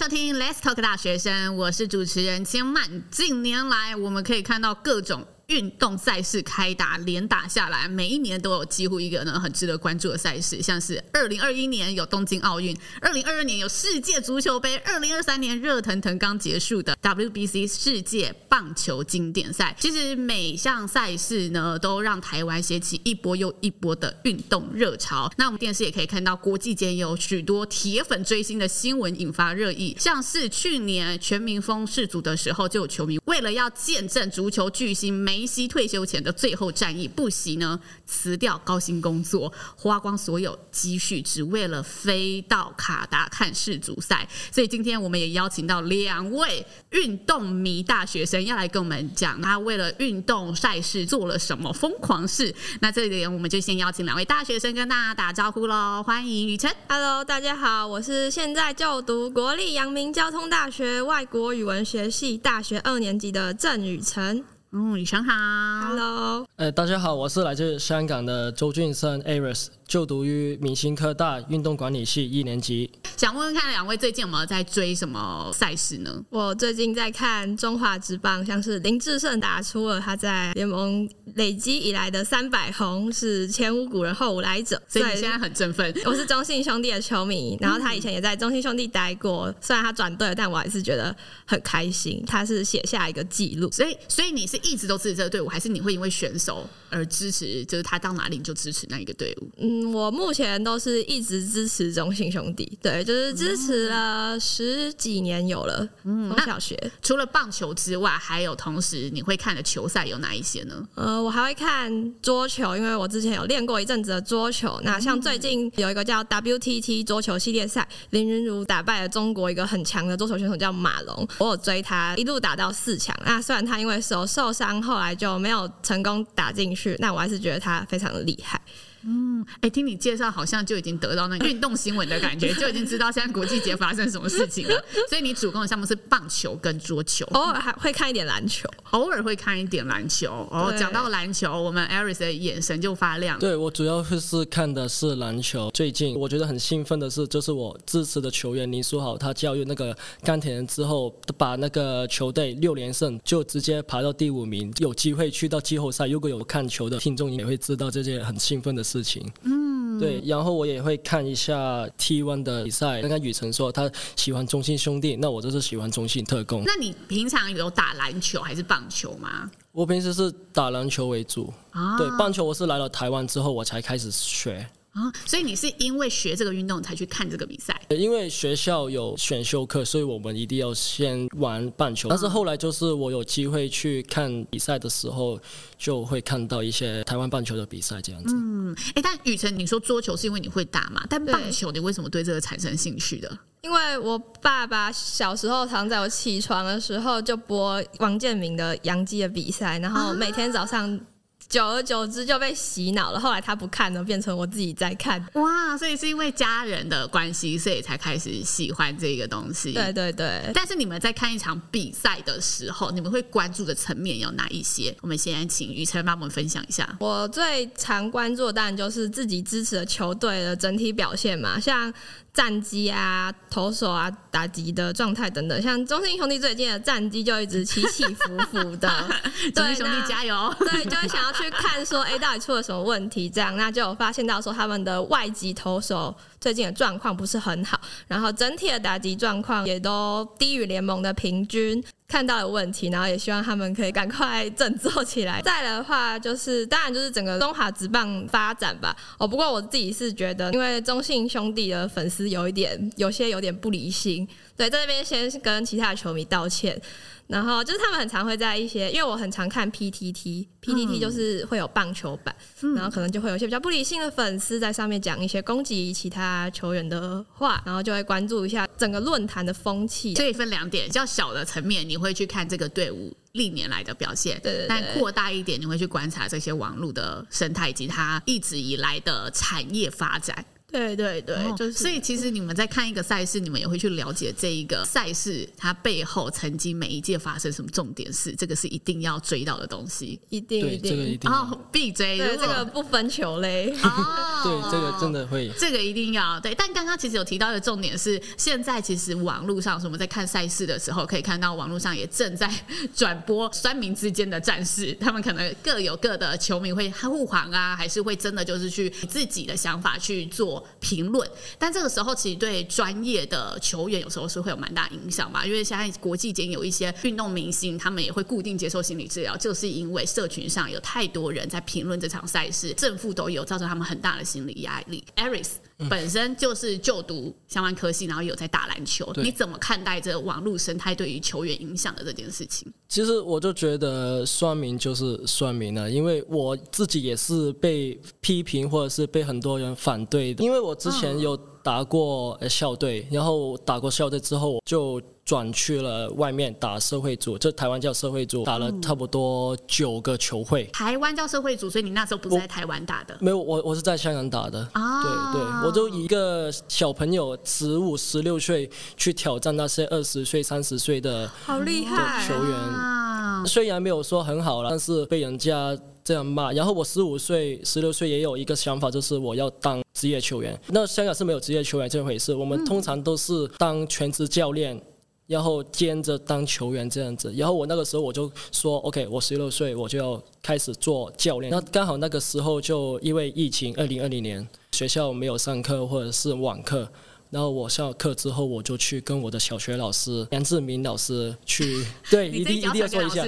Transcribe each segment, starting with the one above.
收听 Let's Talk 大学生，我是主持人千曼。近年来，我们可以看到各种。运动赛事开打，连打下来，每一年都有几乎一个呢很值得关注的赛事，像是二零二一年有东京奥运，二零二二年有世界足球杯，二零二三年热腾腾刚结束的 WBC 世界棒球经典赛。其实每项赛事呢，都让台湾掀起一波又一波的运动热潮。那我们电视也可以看到，国际间有许多铁粉追星的新闻引发热议，像是去年全民疯世足的时候，就有球迷为了要见证足球巨星梅。西退休前的最后战役，不惜呢辞掉高薪工作，花光所有积蓄，只为了飞到卡达看世足赛。所以今天我们也邀请到两位运动迷大学生，要来跟我们讲他为了运动赛事做了什么疯狂事。那这里我们就先邀请两位大学生跟大家打招呼喽。欢迎宇辰，Hello，大家好，我是现在就读国立阳明交通大学外国语文学系大学二年级的郑雨辰。嗯，宇辰好，Hello，呃、欸，大家好，我是来自香港的周俊生 Aris。就读于明星科大运动管理系一年级。想问问看，两位最近有没有在追什么赛事呢？我最近在看中华职棒，像是林志胜打出了他在联盟累积以来的三百红，是前无古人后无来者，所以你现在很振奋。我是中信兄弟的球迷，然后他以前也在中信兄弟待过，虽然他转队了，但我还是觉得很开心。他是写下一个记录，所以所以你是一直都支持这个队伍，还是你会因为选手而支持？就是他到哪里你就支持那一个队伍？嗯。我目前都是一直支持中信兄弟，对，就是支持了十几年有了。嗯，从小学除了棒球之外，还有同时你会看的球赛有哪一些呢？呃，我还会看桌球，因为我之前有练过一阵子的桌球。那像最近有一个叫 WTT 桌球系列赛，林昀儒打败了中国一个很强的桌球选手叫马龙，我有追他一路打到四强。那虽然他因为手受伤，后来就没有成功打进去，那我还是觉得他非常的厉害。嗯，哎、欸，听你介绍，好像就已经得到那个运动新闻的感觉，就已经知道现在国际节发生什么事情了。所以你主攻的项目是棒球跟桌球，偶尔还会看一点篮球，偶尔会看一点篮球。哦，讲到篮球，我们 Aris 的眼神就发亮。对，我主要是看的是篮球。最近我觉得很兴奋的是，就是我支持的球员林书豪，他教育那个钢铁人之后，把那个球队六连胜就直接爬到第五名，有机会去到季后赛。如果有看球的听众也会知道这件很兴奋的事。事情，嗯，对，然后我也会看一下 T one 的比赛。刚刚雨辰说他喜欢中信兄弟，那我就是喜欢中信特工。那你平常有打篮球还是棒球吗？我平时是打篮球为主，啊，对，棒球我是来了台湾之后我才开始学。啊，所以你是因为学这个运动才去看这个比赛？因为学校有选修课，所以我们一定要先玩棒球。但是后来就是我有机会去看比赛的时候，就会看到一些台湾棒球的比赛这样子。嗯，哎、欸，但雨辰，你说桌球是因为你会打嘛？但棒球你为什么对这个产生兴趣的？因为我爸爸小时候常在我起床的时候就播王建民的洋基的比赛，然后每天早上。久而久之就被洗脑了，后来他不看了，变成我自己在看。哇，所以是因为家人的关系，所以才开始喜欢这个东西。对对对。但是你们在看一场比赛的时候，你们会关注的层面有哪一些？我们先请雨辰帮我们分享一下。我最常关注的当然就是自己支持的球队的整体表现嘛，像。战绩啊，投手啊，打击的状态等等，像中信兄弟最近的战绩就一直起起伏伏的。中信兄弟加油！对，就会想要去看说，哎、欸，到底出了什么问题？这样，那就有发现到说，他们的外籍投手最近的状况不是很好，然后整体的打击状况也都低于联盟的平均。看到了问题，然后也希望他们可以赶快振作起来。再的话，就是当然就是整个中华职棒发展吧。哦，不过我自己是觉得，因为中信兄弟的粉丝有一点，有些有点不理性。对，在这边先跟其他的球迷道歉。然后就是他们很常会在一些，因为我很常看 PTT，PTT 就是会有棒球版，嗯，然后可能就会有一些比较不理性的粉丝在上面讲一些攻击其他球员的话，然后就会关注一下整个论坛的风气。可以分两点，较小的层面你会去看这个队伍历年来的表现，对，对，对，但扩大一点你会去观察这些网络的生态以及它一直以来的产业发展。对对对，哦、就是。所以其实你们在看一个赛事，你们也会去了解这一个赛事它背后曾经每一届发生什么重点事，这个是一定要追到的东西，一定一定。这个一定。哦，必追。对，这个不分球类。哦，对，这个真的会。这个一定要对。但刚刚其实有提到的重点是，现在其实网络上，我们在看赛事的时候，可以看到网络上也正在 转播酸民之间的战事，他们可能各有各的球迷会护航啊，还是会真的就是去自己的想法去做评论。但这个时候，其实对专业的球员有时候是会有蛮大影响吧，因为现在国际间有一些运动明星，他们也会固定接受心理治疗，就是因为社群上有太多人在评论这场赛事，正负都有，造成他们很大的心理压力。Aris 本身就是就读相关科系，然后有在打篮球，你怎么看待这网络生态对于球员影响的这件事情？其实我就觉得算命就是算命了，因为我自己也是被批评或者是被很多人反对的，因为我之前有打过校队，然后打过校队之后就。转去了外面打社会组，这台湾叫社会组，打了差不多九个球会。台湾叫社会组，所以你那时候不是在台湾打的？没有，我我是在香港打的。啊，对对，我就一个小朋友，十五、十六岁去挑战那些二十岁、三十岁的好厉害球员。虽然没有说很好了，但是被人家这样骂。然后我十五岁、十六岁也有一个想法，就是我要当职业球员。那香港是没有职业球员这回事，我们通常都是当全职教练。然后兼着当球员这样子，然后我那个时候我就说，OK，我十六岁我就要开始做教练。那刚好那个时候就因为疫情，二零二零年学校没有上课或者是网课。然后我下课之后，我就去跟我的小学老师杨志明老师去，对，一定一定要说一下，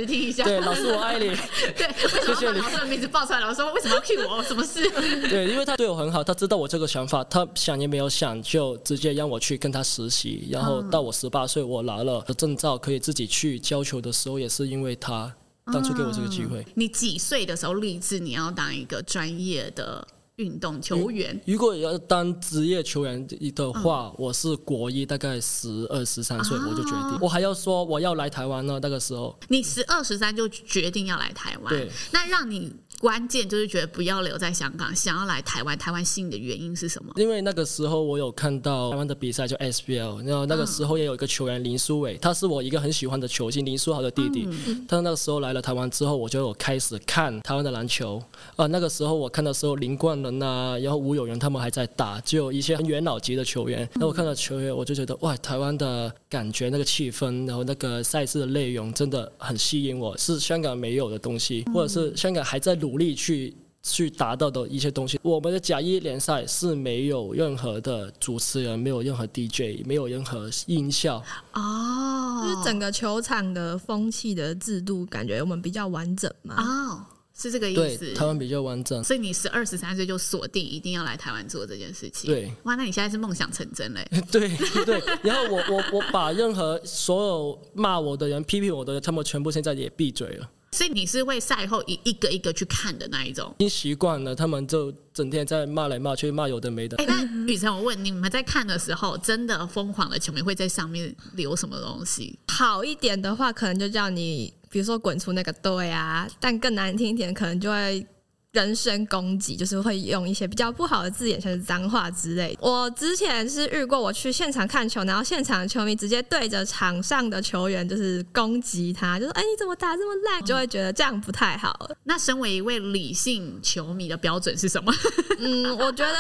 对，老师我爱你，对，谢谢你。老师的名字报出来，老师说为什么要 cue 我？什么事？对，因为他对我很好，他知道我这个想法，他想也没有想，就直接让我去跟他实习。然后到我十八岁，我拿了证照，可以自己去教球的时候，也是因为他当初给我这个机会。你几岁的时候立志你要当一个专业的？运动球员，如果要当职业球员的话，嗯、我是国一，大概十二十三岁，我就决定，哦、我还要说我要来台湾呢。那个时候，你十二十三就决定要来台湾，对，那让你。关键就是觉得不要留在香港，想要来台湾。台湾吸引的原因是什么？因为那个时候我有看到台湾的比赛，叫 SBL。然后那个时候也有一个球员林书伟，他是我一个很喜欢的球星，林书豪的弟弟。嗯、他那个时候来了台湾之后，我就有开始看台湾的篮球。啊、呃，那个时候我看的时候，林冠伦啊，然后吴有仁他们还在打，就有一些很元老级的球员。然后我看到球员，我就觉得哇，台湾的感觉、那个气氛，然后那个赛事的内容真的很吸引我，是香港没有的东西，或者是香港还在努力去。去达到的一些东西。我们的甲一联赛是没有任何的主持人，没有任何 DJ，没有任何音效。哦，就是整个球场的风气的制度，感觉我们比较完整嘛。哦，是这个意思。对，台湾比较完整。所以你十二十三岁就锁定一定要来台湾做这件事情。对，哇，那你现在是梦想成真嘞。对对。然后我我我把任何所有骂我的人、批评我的人，他们全部现在也闭嘴了。所以你是会赛后一一个一个去看的那一种，已经习惯了，他们就整天在骂来骂去，骂有的没的。哎、欸，那雨辰，我问你们在看的时候，真的疯狂的球迷会在上面留什么东西？好一点的话，可能就叫你，比如说滚出那个队啊；但更难听一点，可能就会。人身攻击就是会用一些比较不好的字眼，像是脏话之类的。我之前是遇过，我去现场看球，然后现场的球迷直接对着场上的球员就是攻击他，就说：“哎、欸，你怎么打这么烂？”就会觉得这样不太好。那身为一位理性球迷的标准是什么？嗯，我觉得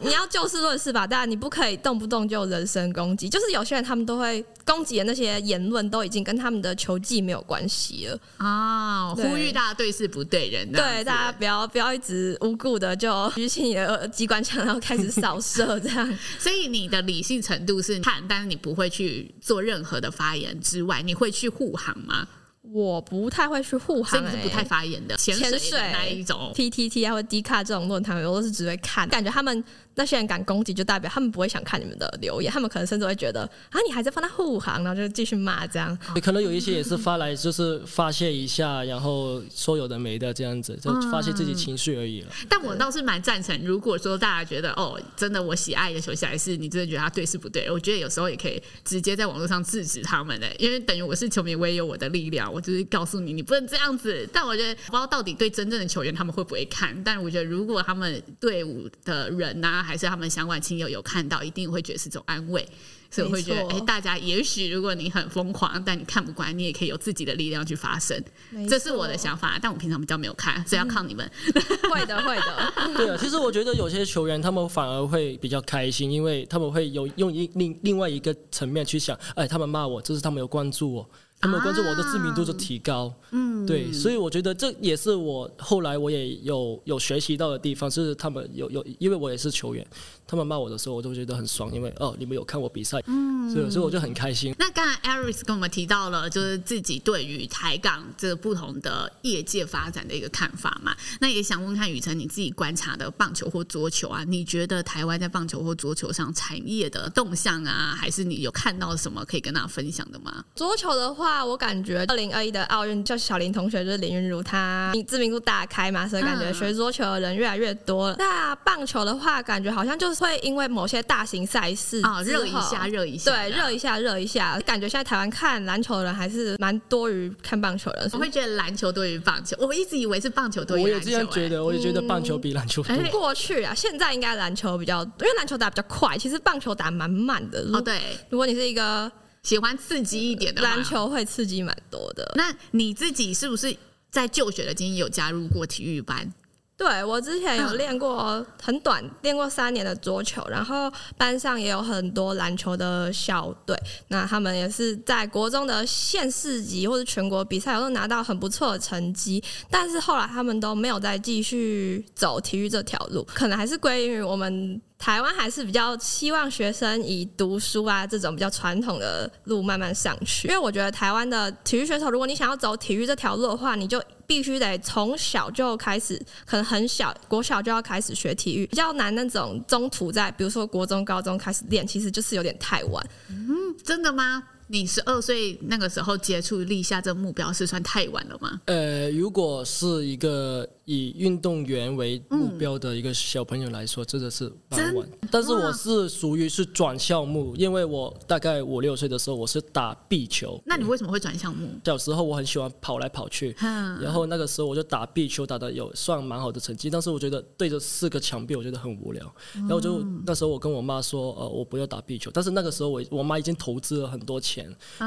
你要就事论事吧，但你不可以动不动就人身攻击。就是有些人他们都会攻击的那些言论，都已经跟他们的球技没有关系了啊。呼吁大家对事不对人，对大家不要。然后不要一直无故的就举起你的机关枪，然后开始扫射这样。所以你的理性程度是看，但是你不会去做任何的发言之外，你会去护航吗？我不太会去护航、欸，所以是不太发言的。潜水那一种，PTT 啊或 D 卡这种论坛，我都是只会看，感觉他们。那些人敢攻击，就代表他们不会想看你们的留言，他们可能甚至会觉得啊，你还在帮他护航，然后就继续骂这样。可能有一些也是发来就是发泄一下，然后说有的没的这样子，就发泄自己情绪而已了。嗯。但我倒是蛮赞成，如果说大家觉得哦，真的我喜爱的球星还是你真的觉得他对是不对，我觉得有时候也可以直接在网络上制止他们的，因为等于我是球迷，我也有我的力量，我就是告诉你，你不能这样子。但我觉得不知道到底对真正的球员他们会不会看，但我觉得如果他们队伍的人呐、啊。啊，还是他们相关亲友有看到，一定会觉得是种安慰。所以我会觉得，哎、欸，大家也许如果你很疯狂，但你看不惯，你也可以有自己的力量去发声。这是我的想法，但我平常比较没有看，所以要靠你们。嗯、会的，会的。对啊，其实我觉得有些球员他们反而会比较开心，因为他们会有用一另另外一个层面去想，哎，他们骂我，这是他们有关注我。他们关注我的知名度就提高，啊、嗯，对，所以我觉得这也是我后来我也有有学习到的地方，就是他们有有，因为我也是球员，他们骂我的时候，我都觉得很爽，因为哦，你们有看我比赛，嗯，所以所以我就很开心。那刚才 Aris 跟我们提到了，就是自己对于台港这个不同的业界发展的一个看法嘛，那也想问看雨辰，你自己观察的棒球或桌球啊，你觉得台湾在棒球或桌球上产业的动向啊，还是你有看到什么可以跟大家分享的吗？桌球的话。我感觉二零二一的奥运，叫小林同学就是林昀儒，他知名度大开嘛，所以感觉学桌球的人越来越多了。那棒球的话，感觉好像就是会因为某些大型赛事啊，热、哦、一下，热一下，对，热一下，热一下。感觉现在台湾看篮球的人还是蛮多于看棒球的人。我会觉得篮球多于棒球，我一直以为是棒球多于篮球。我也这样觉得，我也觉得棒球比篮球多。过去啊，现在应该篮球比较，因为篮球打比较快，其实棒球打蛮慢的。哦，对，如果你是一个。喜欢刺激一点的篮球会刺激蛮多的。那你自己是不是在就学的经验有加入过体育班？对，我之前有练过很短，练过三年的桌球，然后班上也有很多篮球的校队。那他们也是在国中的县市级或者全国比赛，都拿到很不错的成绩。但是后来他们都没有再继续走体育这条路，可能还是归因于我们。台湾还是比较希望学生以读书啊这种比较传统的路慢慢上去，因为我觉得台湾的体育选手，如果你想要走体育这条路的话，你就必须得从小就开始，可能很小国小就要开始学体育，比较难那种中途在比如说国中、高中开始练，其实就是有点太晚。嗯，真的吗？你十二岁那个时候接触立下这个目标是算太晚了吗？呃，如果是一个。以运动员为目标的一个小朋友来说，真的是蛮晚。但是我是属于是转项目，因为我大概五六岁的时候，我是打壁球。那你为什么会转项目？小时候我很喜欢跑来跑去，然后那个时候我就打壁球，打的有算蛮好的成绩。但是我觉得对着四个墙壁，我觉得很无聊。然后就那时候我跟我妈说，呃，我不要打壁球。但是那个时候我我妈已经投资了很多钱，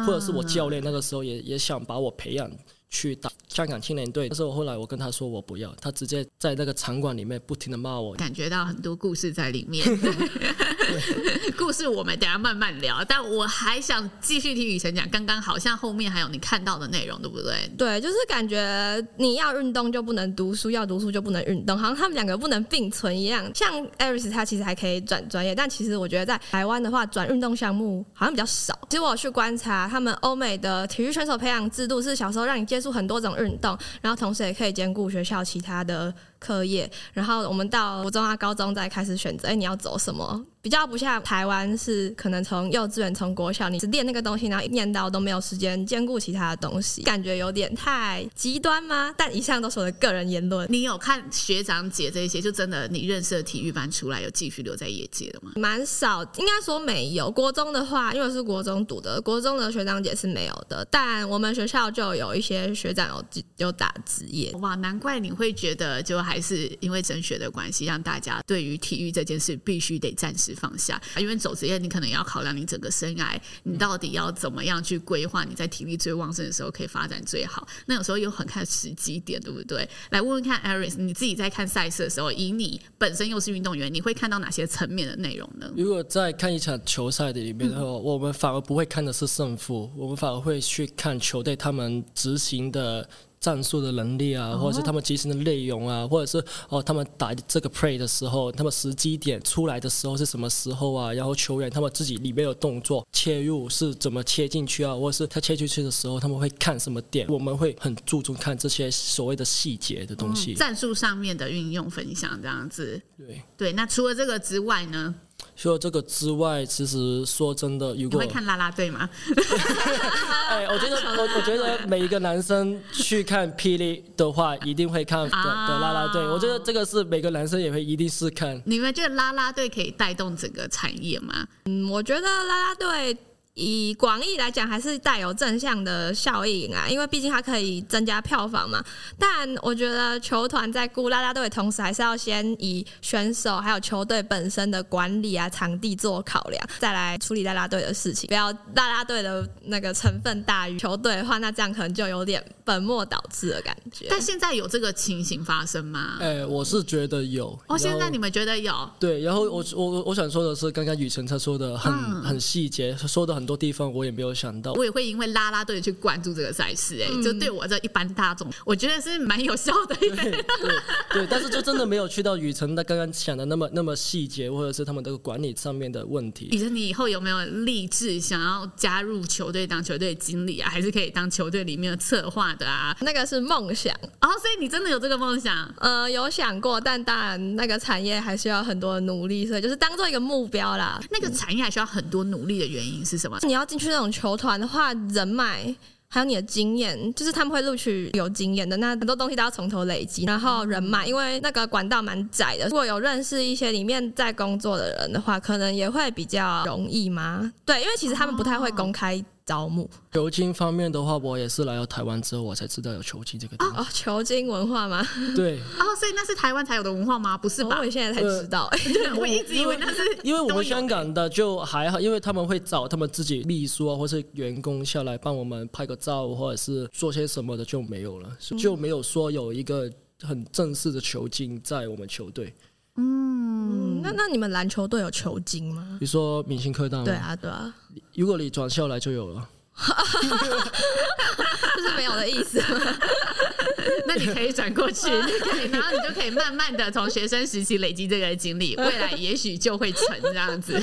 或者是我教练那个时候也也想把我培养。去打香港青年队，但是我后来我跟他说我不要，他直接在那个场馆里面不停的骂我，感觉到很多故事在里面。故事我们等下慢慢聊，但我还想继续听雨辰讲。刚刚好像后面还有你看到的内容，对不对？对，就是感觉你要运动就不能读书，要读书就不能运动，好像他们两个不能并存一样。像 Aris 他其实还可以转专业，但其实我觉得在台湾的话，转运动项目好像比较少。其实我去观察他们欧美的体育选手培养制度，是小时候让你接接触很多种运动，然后同时也可以兼顾学校其他的课业，然后我们到国中啊、高中再开始选择，哎，你要走什么？比较不像台湾，是可能从幼稚园、从国小，你只练那个东西，然后一念到都没有时间兼顾其他的东西，感觉有点太极端吗？但以上都是我的个人言论。你有看学长姐这些，就真的你认识的体育班出来有继续留在业界的吗？蛮少，应该说没有。国中的话，因为是国中读的，国中的学长姐是没有的，但我们学校就有一些学长有有打职业。哇，难怪你会觉得就还是因为升学的关系，让大家对于体育这件事必须得暂时放下，因为走职业，你可能要考量你整个生涯，你到底要怎么样去规划，你在体力最旺盛的时候可以发展最好。那有时候又很看时机点，对不对？来问问看，Aris，你自己在看赛事的时候，以你本身又是运动员，你会看到哪些层面的内容呢？如果在看一场球赛的里面的话，嗯、我们反而不会看的是胜负，我们反而会去看球队他们执行的。战术的能力啊，或者是他们执行的内容啊，或者是哦，他们打这个 play 的时候，他们时机点出来的时候是什么时候啊？然后球员他们自己里面的动作切入是怎么切进去啊？或者是他切进去的时候他们会看什么点？我们会很注重看这些所谓的细节的东西。嗯，战术上面的运用分享这样子。对对，那除了这个之外呢？除了这个之外，其实说真的，如果你会看啦啦队吗？哎，我觉得我我觉得每一个男生去看霹雳的话，一定会看的的啦啦队。我觉得这个是每个男生也会一定是看。你们觉得啦啦队可以带动整个产业吗？嗯，我觉得啦啦队以广义来讲，还是带有正向的效应啊，因为毕竟它可以增加票房嘛。但我觉得球团在顾啦啦队的同时，还是要先以选手还有球队本身的管理啊、场地做考量，再来处理啦啦队的事情。不要啦啦队的那个成分大于球队的话，那这样可能就有点本末倒置的感觉。但现在有这个情形发生吗？哎、欸，我是觉得有。哦，现在你们觉得有？对，然后我我我想说的是，刚刚雨辰他说的很、嗯、很细节，说的很。很多地方我也没有想到，我也会因为啦啦队去关注这个赛事，哎，就对我这一般大众，我觉得是蛮有效的。对对，对，但是就真的没有去到雨辰他刚刚讲的那么那么细节，或者是他们这个管理上面的问题。雨辰，你以后有没有立志想要加入球队当球队经理啊？还是可以当球队里面的策划的啊？那个是梦想哦，所以你真的有这个梦想？呃，有想过，但当然那个产业还需要很多的努力，所以就是当做一个目标啦。那个产业还需要很多努力的原因是什么？你要进去那种球团的话，人脉还有你的经验，就是他们会录取有经验的。那很多东西都要从头累积，然后人脉，因为那个管道蛮窄的。如果有认识一些里面在工作的人的话，可能也会比较容易吗？对，因为其实他们不太会公开。招募球经方面的话，我也是来到台湾之后，我才知道有球经这个地方。哦，球经文化吗？对。哦，所以那是台湾才有的文化吗？不是吧？哦、我现在才知道。呃、对，我一直以为那是因为我们香港的就还好，因为他们会找他们自己秘书啊，或是员工下来帮我们拍个照，或者是做些什么的就没有了，就没有说有一个很正式的球经在我们球队。嗯，那那你们篮球队有球经吗？比如说明星科大吗？对啊，对啊。如果你转校来就有了。就是没有的意思。那你可以转过去，然后你就可以慢慢的从学生时期累积这个经历，未来也许就会成这样子。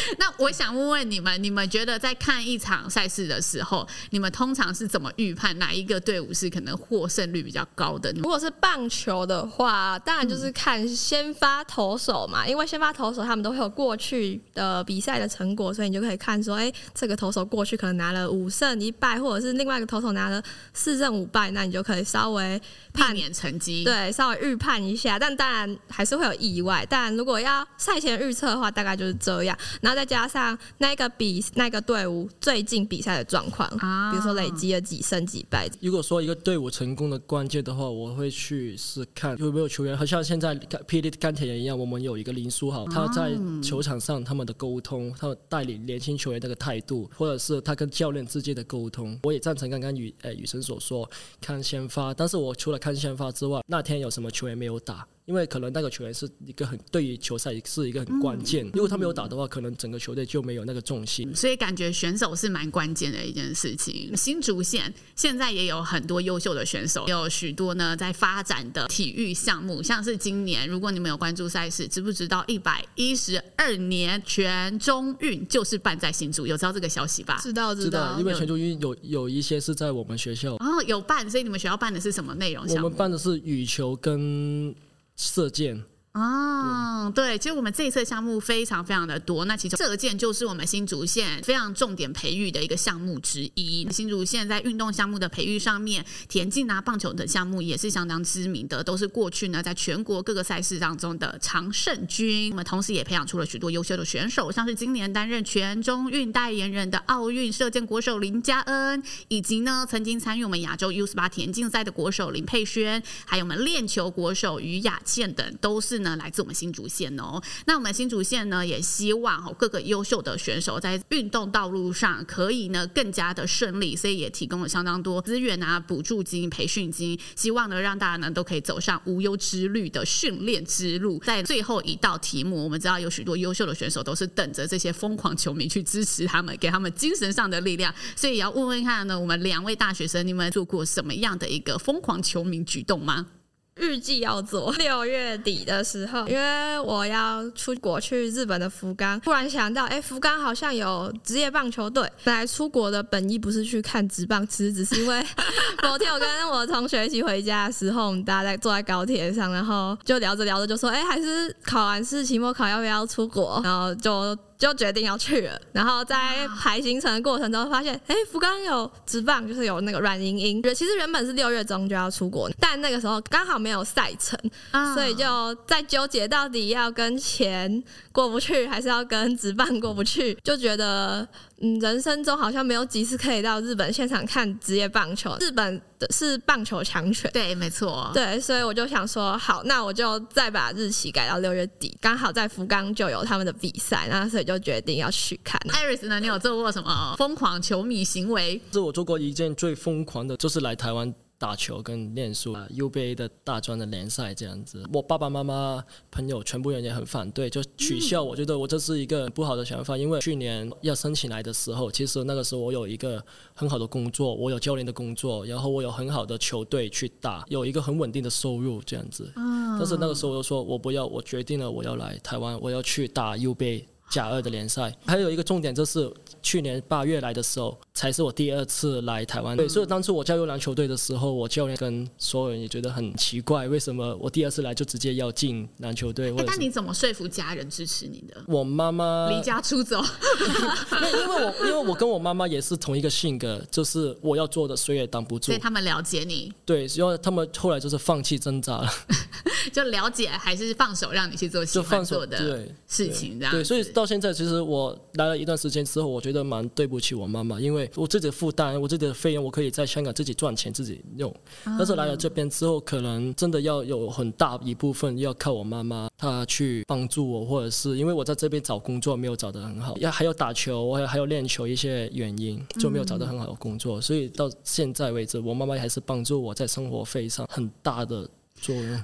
那我想问问你们，你们觉得在看一场赛事的时候，你们通常是怎么预判哪一个队伍是可能获胜率比较高的？如果是棒球的话，当然就是看先发投手嘛，因为先发投手他们都会有过去的比赛的成果，所以你就可以看说，哎，这个投手过去可能拿了五胜一败，或者是另外一个投手拿了四胜五败，那你就可以稍微判点成绩，对，稍微预判一下。但当然还是会有意外。但如果要赛前预测的话，大概就是这样。然后再加上那个比那个队伍最近比赛的状况，啊，比如说累积了几胜几败。如果说一个队伍成功的关键的话，我会去是看有没有球员，好像现在霹雳钢铁人一样，我们有一个林书豪，他在球场上他们的沟通，他们带领年轻球员那个态度，或者是他跟教练之间的沟通，我也赞成刚刚雨呃雨神所说，看先发。但是我除了看先发之外，那天有什么球员没有打？因为可能那个球员是一个很对于球赛是一个很关键，如果他没有打的话，可能整个球队就没有那个重心。所以感觉选手是蛮关键的一件事情。新竹县现在也有很多优秀的选手，有许多呢在发展的体育项目，像是今年，如果你们有关注赛事，知不知道一百一十二年全中运就是办在新竹？有知道这个消息吧？知道，知道。因为全中运有有一些是在我们学校，哦，有办，所以你们学校办的是什么内容？我们办的是羽球跟。射箭。哦，对，其实我们这一次项目非常非常的多。那其中射箭就是我们新竹县非常重点培育的一个项目之一。新竹县在运动项目的培育上面，田径啊、棒球等项目也是相当知名的，都是过去呢在全国各个赛事当中的常胜军。我们同时也培养出了许多优秀的选手，像是今年担任全中运代言人的奥运射箭国手林佳恩，以及呢曾经参与我们亚洲 U 十八田径赛的国手林佩轩，还有我们链球国手于雅倩等，都是。呢，来自我们新竹县哦。那我们新竹县呢，也希望哦各个优秀的选手在运动道路上可以呢更加的顺利，所以也提供了相当多资源啊、补助金、培训金，希望呢让大家呢都可以走上无忧之旅的训练之路。在最后一道题目，我们知道有许多优秀的选手都是等着这些疯狂球迷去支持他们，给他们精神上的力量。所以也要问问看呢，我们两位大学生，你们做过什么样的一个疯狂球迷举动吗？预计要做 六月底的时候，因为我要出国去日本的福冈，突然想到，哎、欸，福冈好像有职业棒球队。本来出国的本意不是去看职棒，其实只是因为 某天我跟我同学一起回家的时候，我们大家在坐在高铁上，然后就聊着聊着就说，哎、欸，还是考完试期末考要不要出国？然后就。就决定要去了，然后在排行程的过程中发现，哎，福冈有直棒，就是有那个软银鹰。其实原本是六月中就要出国，但那个时候刚好没有赛程，所以就在纠结到底要跟钱过不去，还是要跟直棒过不去，就觉得。嗯，人生中好像没有几次可以到日本现场看职业棒球。日本的是棒球强权，对，没错，对，所以我就想说，好，那我就再把日期改到六月底，刚好在福冈就有他们的比赛，那所以就决定要去看。Aris 呢，你有做过什么疯狂球迷行为？是我做过一件最疯狂的，就是来台湾。打球跟练书，UBA 的大专的联赛这样子，我爸爸妈妈、朋友全部人也很反对，就取消。我觉得我这是一个不好的想法，因为去年要申请来的时候，其实那个时候我有一个很好的工作，我有教练的工作，然后我有很好的球队去打，有一个很稳定的收入这样子。但是那个时候我就说我不要，我决定了我要来台湾，我要去打 UBA。甲二的联赛，还有一个重点就是去年八月来的时候，才是我第二次来台湾。对，所以当初我加入篮球队的时候，我教练跟所有人也觉得很奇怪，为什么我第二次来就直接要进篮球队？哎，那你怎么说服家人支持你的？我妈妈离家出走，因为我因为我跟我妈妈也是同一个性格，就是我要做的谁也挡不住，所以他们了解你。对，因为他们后来就是放弃挣扎了，就了解还是放手让你去做喜欢做的事情，这样对，所以到。现在，其实我来了一段时间之后，我觉得蛮对不起我妈妈，因为我自己的负担，我自己的费用，我可以在香港自己赚钱自己用，但是来了这边之后，可能真的要有很大一部分要靠我妈妈她去帮助我，或者是因为我在这边找工作没有找得很好，要还要打球，还有练球一些原因，就没有找到很好的工作，所以到现在为止，我妈妈还是帮助我在生活费上很大的。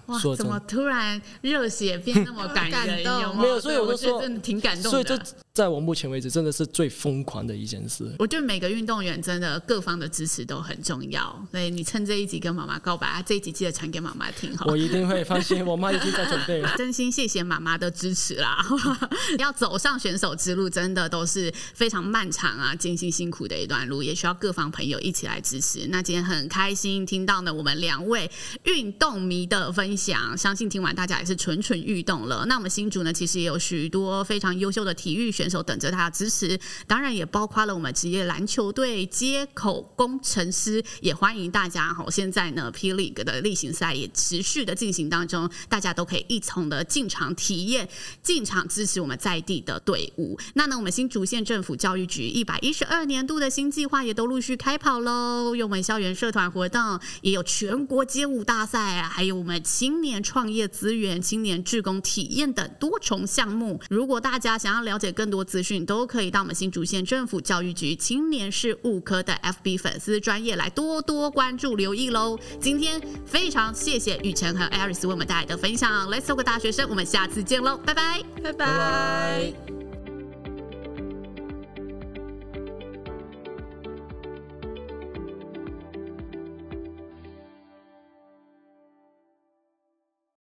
哇，怎么突然热血变那么感人？有没有？所以我就说，真的挺感动的。所以这在我目前为止，真的是最疯狂的一件事。我觉得每个运动员真的各方的支持都很重要。所以你趁这一集跟妈妈告白啊，这一集记得传给妈妈听。我一定会放心，我妈已经在准备了。真心谢谢妈妈的支持啦！要走上选手之路，真的都是非常漫长啊、艰辛辛苦的一段路，也需要各方朋友一起来支持。那今天很开心听到呢，我们两位运动迷的分享，相信听完大家也是蠢蠢欲动了。那我们新竹呢，其实也有许多非常优秀的体育选手手等着他的支持，当然也包括了我们职业篮球队街口工程师，也欢迎大家哈。现在呢，P League 的例行赛也持续的进行当中，大家都可以一同的进场体验，进场支持我们在地的队伍。那呢，我们新竹县政府教育局一百一十二年度的新计划也都陆续开跑喽，有我们校园社团活动，也有全国街舞大赛，还有我们。青年创业资源、青年志工体验等多重项目，如果大家想要了解更多资讯，都可以到我们新竹县政府教育局青年事务科的 FB 粉丝专业来多多关注、留意喽。今天非常谢谢雨辰和 Aris 为我们带来的分享，Let's Talk 大学生，我们下次见喽，拜拜，拜拜。